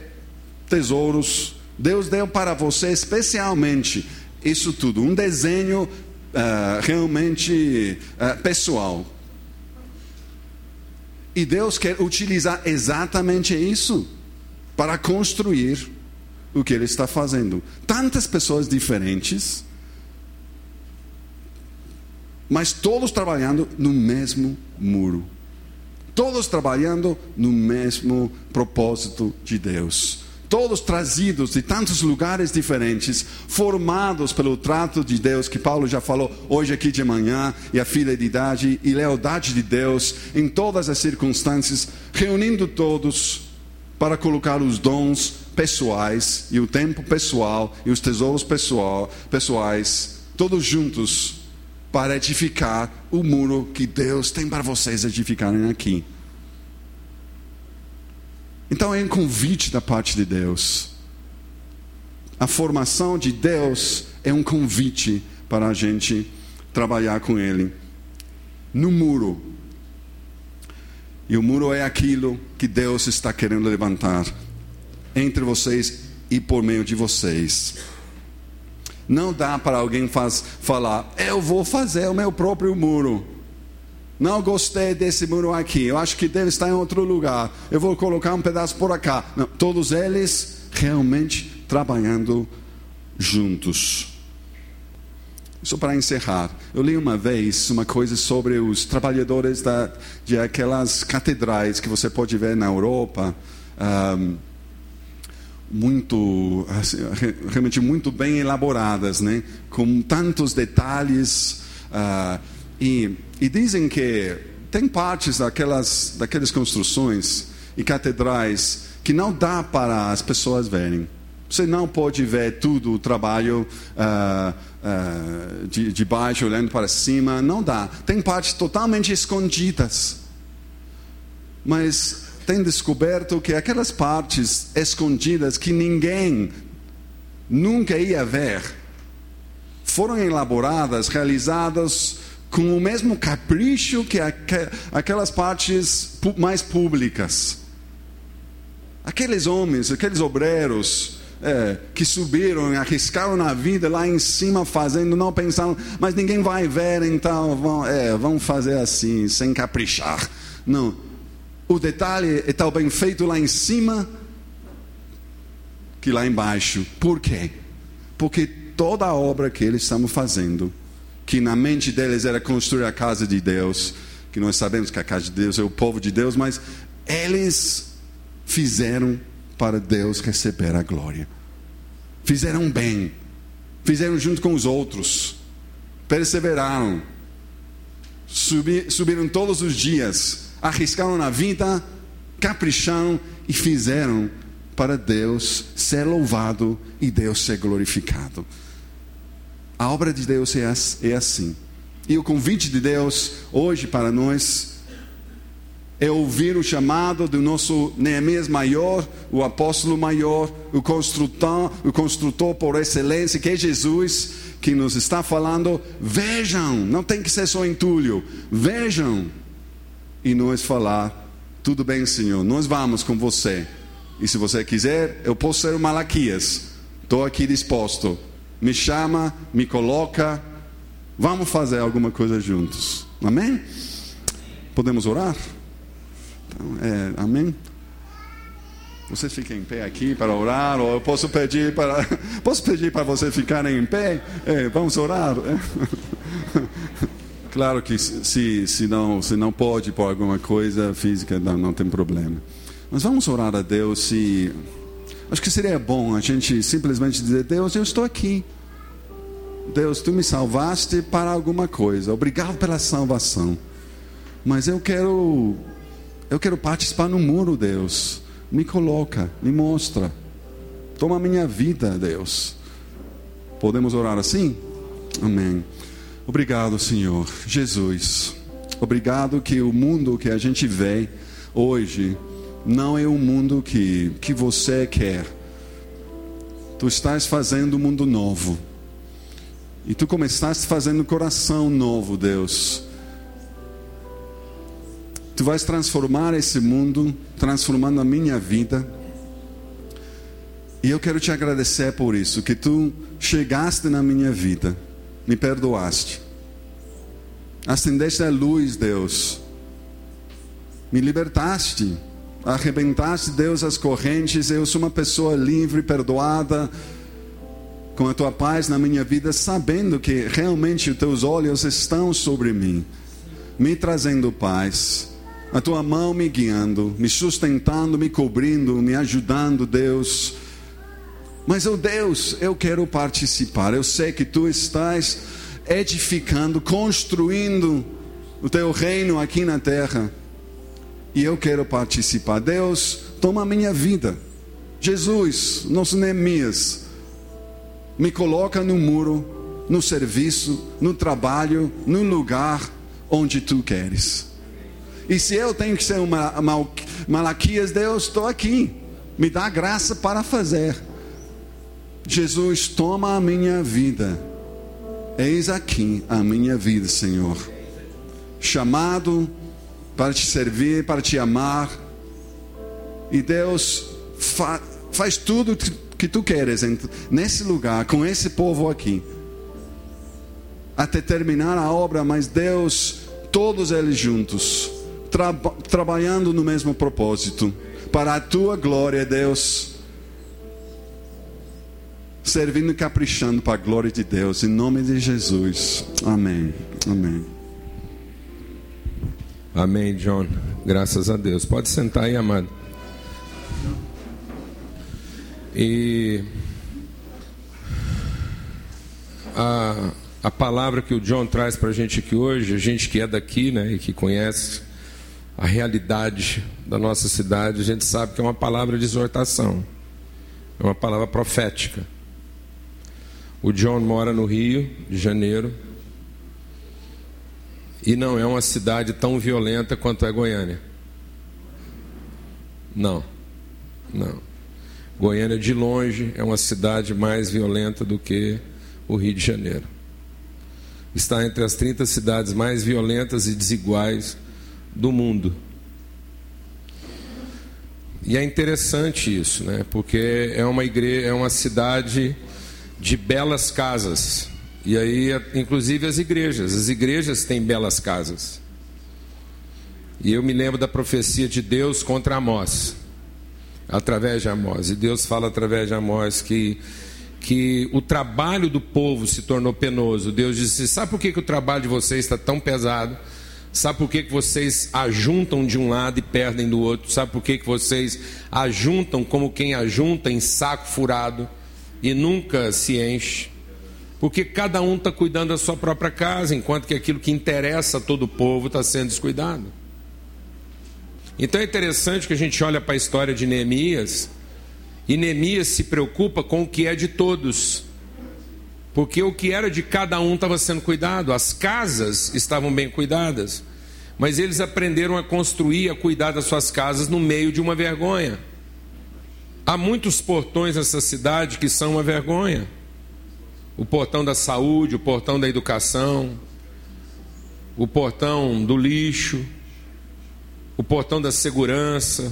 tesouros. Deus deu para você especialmente isso tudo, um desenho uh, realmente uh, pessoal. E Deus quer utilizar exatamente isso para construir o que Ele está fazendo. Tantas pessoas diferentes, mas todos trabalhando no mesmo muro. Todos trabalhando no mesmo propósito de Deus. Todos trazidos de tantos lugares diferentes, formados pelo trato de Deus, que Paulo já falou hoje aqui de manhã, e a fidelidade e lealdade de Deus em todas as circunstâncias, reunindo todos para colocar os dons pessoais e o tempo pessoal e os tesouros pessoal, pessoais, todos juntos, para edificar o muro que Deus tem para vocês edificarem aqui. Então é um convite da parte de Deus. A formação de Deus é um convite para a gente trabalhar com Ele. No muro. E o muro é aquilo que Deus está querendo levantar entre vocês e por meio de vocês. Não dá para alguém faz, falar, eu vou fazer o meu próprio muro. Não gostei desse muro aqui, eu acho que deve estar em outro lugar. Eu vou colocar um pedaço por cá. Não, todos eles realmente trabalhando juntos. Só para encerrar, eu li uma vez uma coisa sobre os trabalhadores da, de aquelas catedrais que você pode ver na Europa. Um, muito realmente muito bem elaboradas, né? com tantos detalhes uh, e, e, dizem que tem partes daquelas daquelas construções e catedrais que não dá para as pessoas verem. Você não pode ver tudo o trabalho uh, uh, de, de baixo olhando para cima, não dá. Tem partes totalmente escondidas. Mas tem descoberto que aquelas partes escondidas que ninguém nunca ia ver foram elaboradas, realizadas com o mesmo capricho que aquelas partes mais públicas. Aqueles homens, aqueles obreiros é, que subiram, arriscaram na vida lá em cima fazendo, não pensaram, mas ninguém vai ver, então vão, é, vão fazer assim, sem caprichar. Não o detalhe é tão bem feito lá em cima que lá embaixo. Por quê? Porque toda a obra que eles estavam fazendo, que na mente deles era construir a casa de Deus, que nós sabemos que a casa de Deus é o povo de Deus, mas eles fizeram para Deus receber a glória. Fizeram bem, fizeram junto com os outros, perseveraram, subiram todos os dias arriscaram na vida, capricharam e fizeram para Deus ser louvado e Deus ser glorificado. A obra de Deus é, é assim. E o convite de Deus hoje para nós é ouvir o chamado do nosso Neemias maior, o apóstolo maior, o construtor, o construtor por excelência, que é Jesus, que nos está falando: vejam, não tem que ser só entulho, vejam e nós falar: tudo bem, Senhor, nós vamos com você. E se você quiser, eu posso ser o Malaquias. Estou aqui disposto. Me chama, me coloca. Vamos fazer alguma coisa juntos. Amém? Podemos orar? Então, é, amém? Vocês fiquem em pé aqui para orar, ou eu posso pedir para, posso pedir para vocês ficarem em pé? É, vamos orar? É. Claro que se, se, não, se não pode por alguma coisa física, não, não tem problema. Mas vamos orar a Deus e acho que seria bom a gente simplesmente dizer: Deus, eu estou aqui. Deus, tu me salvaste para alguma coisa. Obrigado pela salvação. Mas eu quero eu quero participar no muro, Deus. Me coloca, me mostra. Toma a minha vida, Deus. Podemos orar assim? Amém. Obrigado, Senhor. Jesus, obrigado que o mundo que a gente vê hoje não é o mundo que, que você quer. Tu estás fazendo um mundo novo. E tu começaste fazendo um coração novo, Deus. Tu vais transformar esse mundo, transformando a minha vida. E eu quero te agradecer por isso, que tu chegaste na minha vida me perdoaste. Acendeste a luz, Deus. Me libertaste. Arrebentaste, Deus, as correntes. Eu sou uma pessoa livre, perdoada, com a tua paz na minha vida, sabendo que realmente os teus olhos estão sobre mim, me trazendo paz. A tua mão me guiando, me sustentando, me cobrindo, me ajudando, Deus mas, oh Deus, eu quero participar. Eu sei que tu estás edificando, construindo o teu reino aqui na terra. E eu quero participar. Deus, toma a minha vida. Jesus, nosso Neemias, me coloca no muro, no serviço, no trabalho, no lugar onde tu queres. E se eu tenho que ser uma Malaquias, Deus, estou aqui. Me dá graça para fazer. Jesus, toma a minha vida. Eis aqui a minha vida, Senhor. Chamado para te servir, para te amar. E Deus fa faz tudo que tu queres nesse lugar, com esse povo aqui. Até terminar a obra, mas Deus, todos eles juntos, tra trabalhando no mesmo propósito, para a tua glória, Deus. Servindo e caprichando para a glória de Deus, em nome de Jesus. Amém. Amém. Amém, John. Graças a Deus. Pode sentar aí, amado. E a, a palavra que o John traz para a gente aqui hoje, a gente que é daqui, né, e que conhece a realidade da nossa cidade, a gente sabe que é uma palavra de exortação, é uma palavra profética. O John mora no Rio de Janeiro e não é uma cidade tão violenta quanto é Goiânia. Não, não. Goiânia, de longe, é uma cidade mais violenta do que o Rio de Janeiro. Está entre as 30 cidades mais violentas e desiguais do mundo. E é interessante isso, né? Porque é uma igreja, é uma cidade de belas casas. E aí, inclusive as igrejas, as igrejas têm belas casas. E eu me lembro da profecia de Deus contra Amós através de Amós. E Deus fala através de Amós que, que o trabalho do povo se tornou penoso. Deus disse: Sabe por que, que o trabalho de vocês está tão pesado? Sabe por que, que vocês ajuntam de um lado e perdem do outro? Sabe por que, que vocês ajuntam como quem ajunta em saco furado e nunca se enche? Porque cada um está cuidando da sua própria casa, enquanto que aquilo que interessa a todo o povo está sendo descuidado. Então é interessante que a gente olha para a história de Neemias, e Neemias se preocupa com o que é de todos. Porque o que era de cada um estava sendo cuidado, as casas estavam bem cuidadas, mas eles aprenderam a construir, a cuidar das suas casas no meio de uma vergonha. Há muitos portões nessa cidade que são uma vergonha. O portão da saúde, o portão da educação, o portão do lixo, o portão da segurança.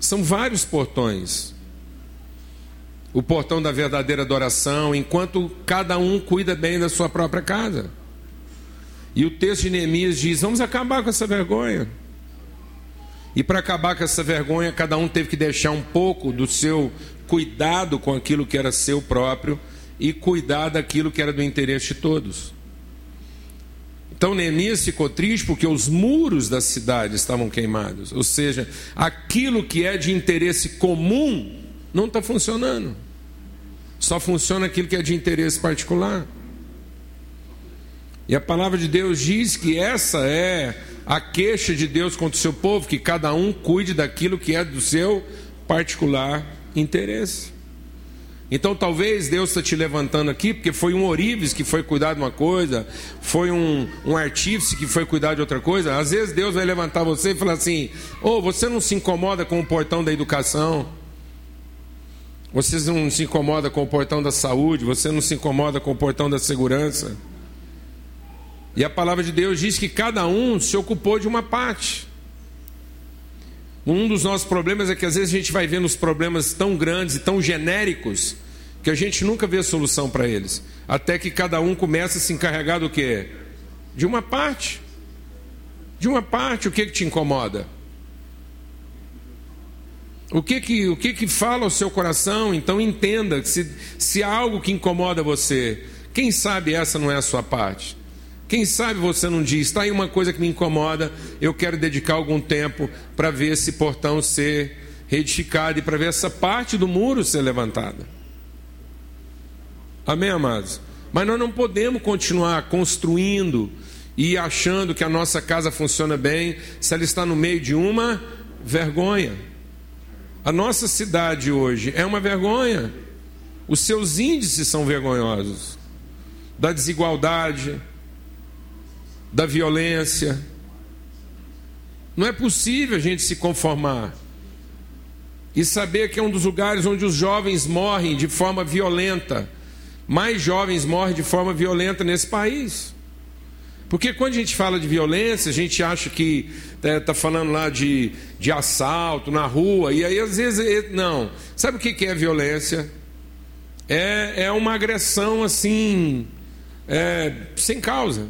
São vários portões. O portão da verdadeira adoração, enquanto cada um cuida bem da sua própria casa. E o texto de Neemias diz: vamos acabar com essa vergonha. E para acabar com essa vergonha, cada um teve que deixar um pouco do seu cuidado com aquilo que era seu próprio e cuidar daquilo que era do interesse de todos. Então Neemias ficou triste porque os muros da cidade estavam queimados. Ou seja, aquilo que é de interesse comum não está funcionando. Só funciona aquilo que é de interesse particular. E a palavra de Deus diz que essa é a queixa de Deus contra o seu povo, que cada um cuide daquilo que é do seu particular interesse. Então talvez Deus está te levantando aqui, porque foi um Orives que foi cuidar de uma coisa, foi um, um artífice que foi cuidar de outra coisa. Às vezes Deus vai levantar você e falar assim: Ô, oh, você não se incomoda com o portão da educação, você não se incomoda com o portão da saúde, você não se incomoda com o portão da segurança. E a palavra de Deus diz que cada um se ocupou de uma parte. Um dos nossos problemas é que às vezes a gente vai vendo os problemas tão grandes e tão genéricos que a gente nunca vê solução para eles. Até que cada um começa a se encarregar do quê? De uma parte. De uma parte, o que, que te incomoda? O que que, o que que fala ao seu coração? Então entenda que se, se há algo que incomoda você, quem sabe essa não é a sua parte? Quem sabe você não diz, está aí uma coisa que me incomoda, eu quero dedicar algum tempo para ver esse portão ser reedificado e para ver essa parte do muro ser levantada. Amém, amados? Mas nós não podemos continuar construindo e achando que a nossa casa funciona bem se ela está no meio de uma vergonha. A nossa cidade hoje é uma vergonha. Os seus índices são vergonhosos da desigualdade, da violência. Não é possível a gente se conformar. e saber que é um dos lugares onde os jovens morrem de forma violenta. Mais jovens morrem de forma violenta nesse país. Porque quando a gente fala de violência, a gente acha que está né, falando lá de, de assalto na rua, e aí às vezes. Não. Sabe o que é violência? É, é uma agressão assim, é, sem causa.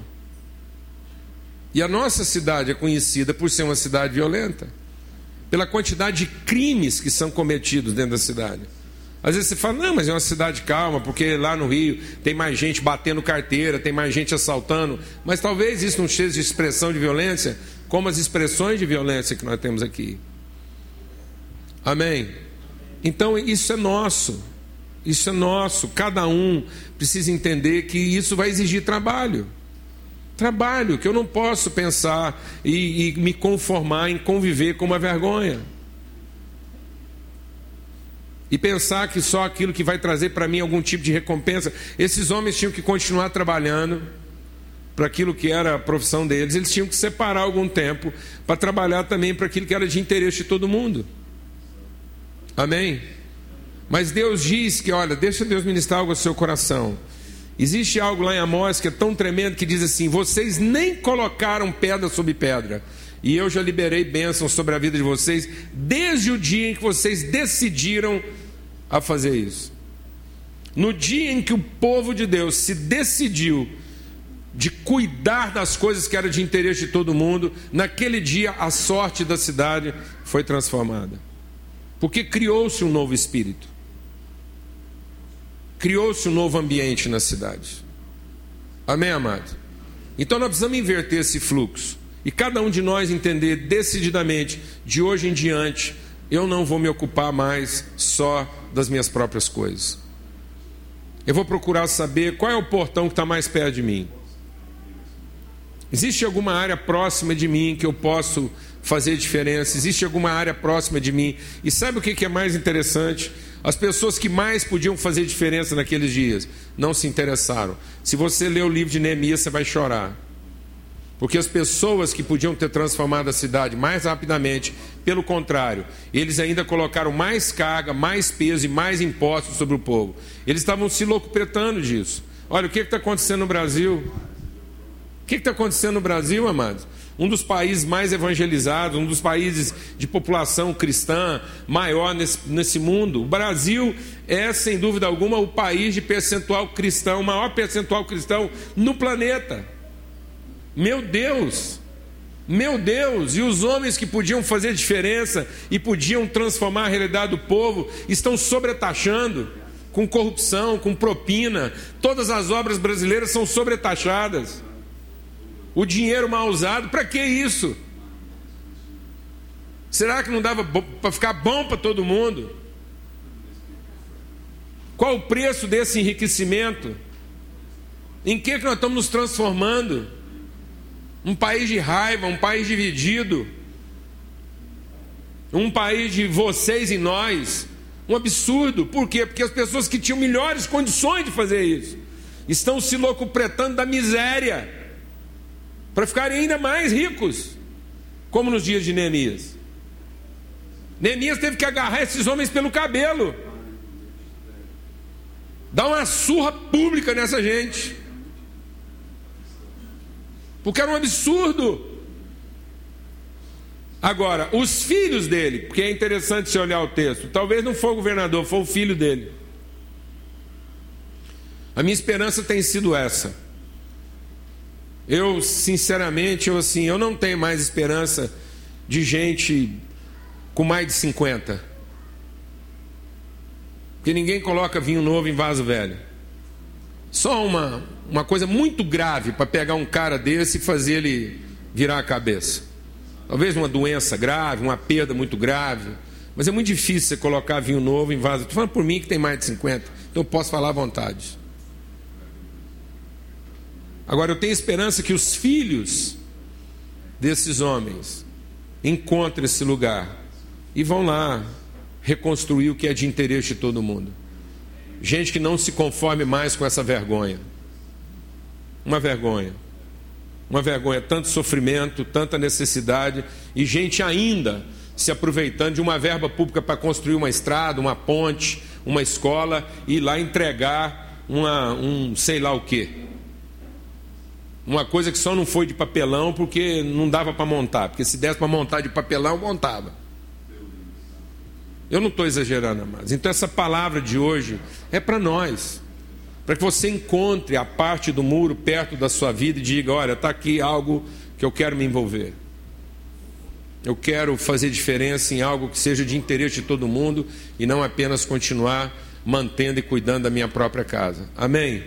E a nossa cidade é conhecida por ser uma cidade violenta, pela quantidade de crimes que são cometidos dentro da cidade. Às vezes você fala, não, mas é uma cidade calma, porque lá no Rio tem mais gente batendo carteira, tem mais gente assaltando. Mas talvez isso não seja de expressão de violência, como as expressões de violência que nós temos aqui. Amém? Então isso é nosso. Isso é nosso. Cada um precisa entender que isso vai exigir trabalho. Trabalho, que eu não posso pensar e, e me conformar em conviver com uma vergonha e pensar que só aquilo que vai trazer para mim algum tipo de recompensa. Esses homens tinham que continuar trabalhando para aquilo que era a profissão deles, eles tinham que separar algum tempo para trabalhar também para aquilo que era de interesse de todo mundo. Amém? Mas Deus diz que, olha, deixa Deus ministrar algo ao seu coração. Existe algo lá em Amós que é tão tremendo que diz assim: vocês nem colocaram pedra sobre pedra e eu já liberei bênçãos sobre a vida de vocês desde o dia em que vocês decidiram a fazer isso. No dia em que o povo de Deus se decidiu de cuidar das coisas que eram de interesse de todo mundo, naquele dia a sorte da cidade foi transformada. Porque criou-se um novo espírito. Criou-se um novo ambiente na cidade. Amém, amado? Então nós precisamos inverter esse fluxo. E cada um de nós entender decididamente, de hoje em diante, eu não vou me ocupar mais só das minhas próprias coisas. Eu vou procurar saber qual é o portão que está mais perto de mim. Existe alguma área próxima de mim que eu posso fazer diferença? Existe alguma área próxima de mim? E sabe o que é mais interessante? As pessoas que mais podiam fazer diferença naqueles dias não se interessaram. Se você ler o livro de Neemias, você vai chorar. Porque as pessoas que podiam ter transformado a cidade mais rapidamente, pelo contrário, eles ainda colocaram mais carga, mais peso e mais impostos sobre o povo. Eles estavam se locupretando disso. Olha, o que está acontecendo no Brasil? O que está acontecendo no Brasil, amados? Um dos países mais evangelizados, um dos países de população cristã maior nesse, nesse mundo. O Brasil é, sem dúvida alguma, o país de percentual cristão, o maior percentual cristão no planeta. Meu Deus! Meu Deus! E os homens que podiam fazer diferença e podiam transformar a realidade do povo estão sobretaxando com corrupção, com propina. Todas as obras brasileiras são sobretaxadas. O dinheiro mal usado, para que isso? Será que não dava para ficar bom para todo mundo? Qual o preço desse enriquecimento? Em que, que nós estamos nos transformando? um país de raiva, um país dividido, um país de vocês e nós. Um absurdo, por quê? Porque as pessoas que tinham melhores condições de fazer isso estão se locupretando da miséria para ficarem ainda mais ricos, como nos dias de Neemias. Neemias teve que agarrar esses homens pelo cabelo, dar uma surra pública nessa gente porque era um absurdo. Agora, os filhos dele, porque é interessante se olhar o texto, talvez não foi o governador, foi o filho dele. A minha esperança tem sido essa. Eu, sinceramente, eu assim, eu não tenho mais esperança de gente com mais de 50. Porque ninguém coloca vinho novo em vaso velho. Só uma, uma coisa muito grave para pegar um cara desse e fazer ele virar a cabeça. Talvez uma doença grave, uma perda muito grave. Mas é muito difícil você colocar vinho novo em vaso. Estou falando por mim que tem mais de 50, então eu posso falar à vontade. Agora eu tenho esperança que os filhos desses homens encontrem esse lugar e vão lá reconstruir o que é de interesse de todo mundo. Gente que não se conforme mais com essa vergonha. Uma vergonha. Uma vergonha, tanto sofrimento, tanta necessidade, e gente ainda se aproveitando de uma verba pública para construir uma estrada, uma ponte, uma escola e ir lá entregar uma, um sei lá o quê. Uma coisa que só não foi de papelão porque não dava para montar, porque se desse para montar de papelão, montava. Eu não estou exagerando, mais. Então essa palavra de hoje é para nós. Para que você encontre a parte do muro perto da sua vida e diga: olha, está aqui algo que eu quero me envolver. Eu quero fazer diferença em algo que seja de interesse de todo mundo e não apenas continuar mantendo e cuidando da minha própria casa. Amém?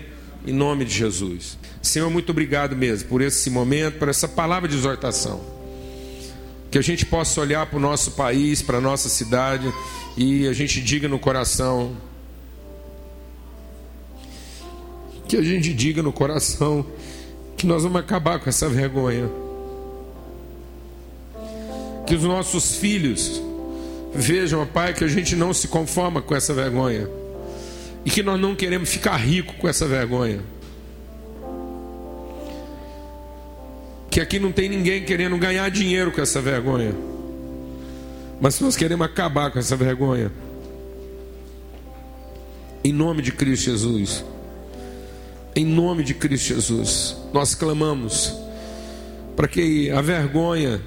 Em nome de Jesus. Senhor, muito obrigado mesmo por esse momento, por essa palavra de exortação. Que a gente possa olhar para o nosso país, para a nossa cidade e a gente diga no coração. Que a gente diga no coração que nós vamos acabar com essa vergonha que os nossos filhos vejam, Pai, que a gente não se conforma com essa vergonha. E que nós não queremos ficar rico com essa vergonha. Que aqui não tem ninguém querendo ganhar dinheiro com essa vergonha. Mas nós queremos acabar com essa vergonha. Em nome de Cristo Jesus. Em nome de Cristo Jesus. Nós clamamos para que a vergonha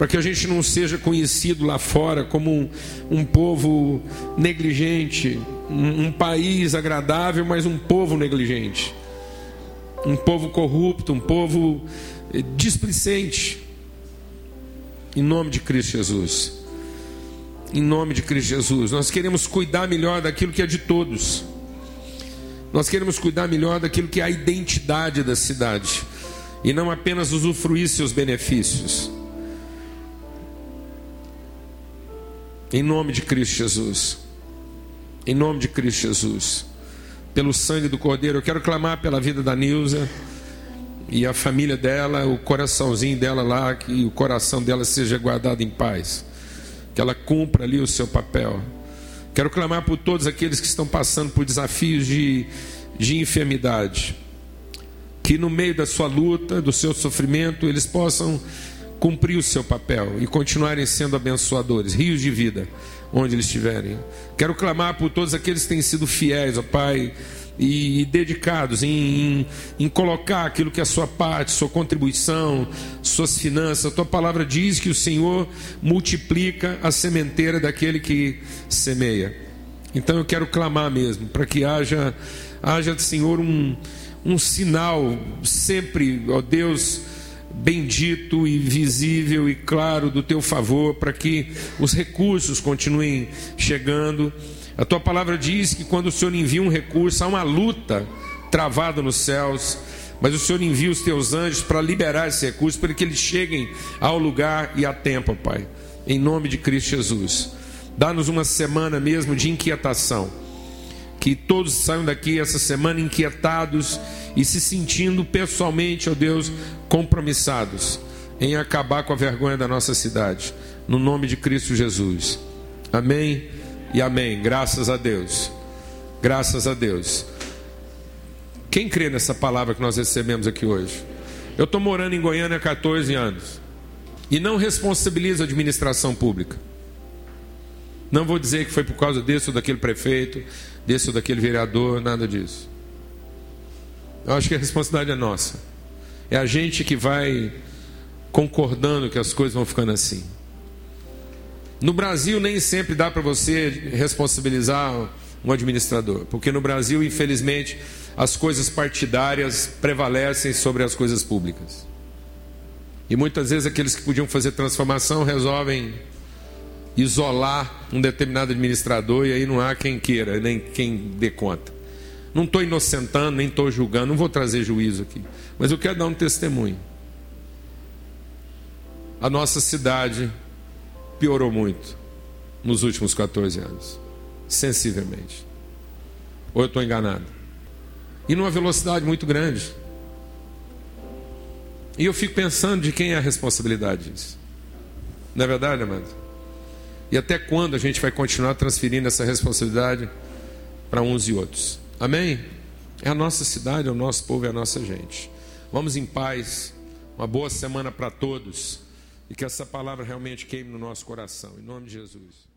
para que a gente não seja conhecido lá fora como um, um povo negligente, um, um país agradável, mas um povo negligente, um povo corrupto, um povo eh, displicente. Em nome de Cristo Jesus. Em nome de Cristo Jesus. Nós queremos cuidar melhor daquilo que é de todos. Nós queremos cuidar melhor daquilo que é a identidade da cidade. E não apenas usufruir seus benefícios. Em nome de Cristo Jesus. Em nome de Cristo Jesus. Pelo sangue do Cordeiro, eu quero clamar pela vida da Nilza e a família dela, o coraçãozinho dela lá, que o coração dela seja guardado em paz. Que ela cumpra ali o seu papel. Quero clamar por todos aqueles que estão passando por desafios de, de enfermidade. Que no meio da sua luta, do seu sofrimento, eles possam cumprir o seu papel e continuarem sendo abençoadores, rios de vida, onde eles estiverem. Quero clamar por todos aqueles que têm sido fiéis, ó Pai, e, dedicados em, em, em, colocar aquilo que é a sua parte, sua contribuição, suas finanças. A tua palavra diz que o Senhor multiplica a sementeira daquele que semeia. Então eu quero clamar mesmo, para que haja, haja Senhor, um, um sinal sempre, ó Deus bendito e visível e claro do teu favor, para que os recursos continuem chegando. A tua palavra diz que quando o Senhor envia um recurso, há uma luta travada nos céus, mas o Senhor envia os teus anjos para liberar esse recurso, para que eles cheguem ao lugar e a tempo, Pai. Em nome de Cristo Jesus. Dá-nos uma semana mesmo de inquietação. Que todos saiam daqui essa semana inquietados e se sentindo pessoalmente, ó Deus, compromissados em acabar com a vergonha da nossa cidade. No nome de Cristo Jesus. Amém e amém. Graças a Deus. Graças a Deus. Quem crê nessa palavra que nós recebemos aqui hoje? Eu estou morando em Goiânia há 14 anos e não responsabilizo a administração pública. Não vou dizer que foi por causa desse ou daquele prefeito, desse ou daquele vereador, nada disso. Eu acho que a responsabilidade é nossa. É a gente que vai concordando que as coisas vão ficando assim. No Brasil, nem sempre dá para você responsabilizar um administrador, porque no Brasil, infelizmente, as coisas partidárias prevalecem sobre as coisas públicas. E muitas vezes aqueles que podiam fazer transformação resolvem isolar um determinado administrador e aí não há quem queira, nem quem dê conta. Não estou inocentando, nem estou julgando, não vou trazer juízo aqui. Mas eu quero dar um testemunho. A nossa cidade piorou muito nos últimos 14 anos. Sensivelmente. Ou eu estou enganado? E numa velocidade muito grande. E eu fico pensando de quem é a responsabilidade disso. Não é verdade, amado? E até quando a gente vai continuar transferindo essa responsabilidade para uns e outros? Amém? É a nossa cidade, é o nosso povo, é a nossa gente. Vamos em paz. Uma boa semana para todos. E que essa palavra realmente queime no nosso coração, em nome de Jesus.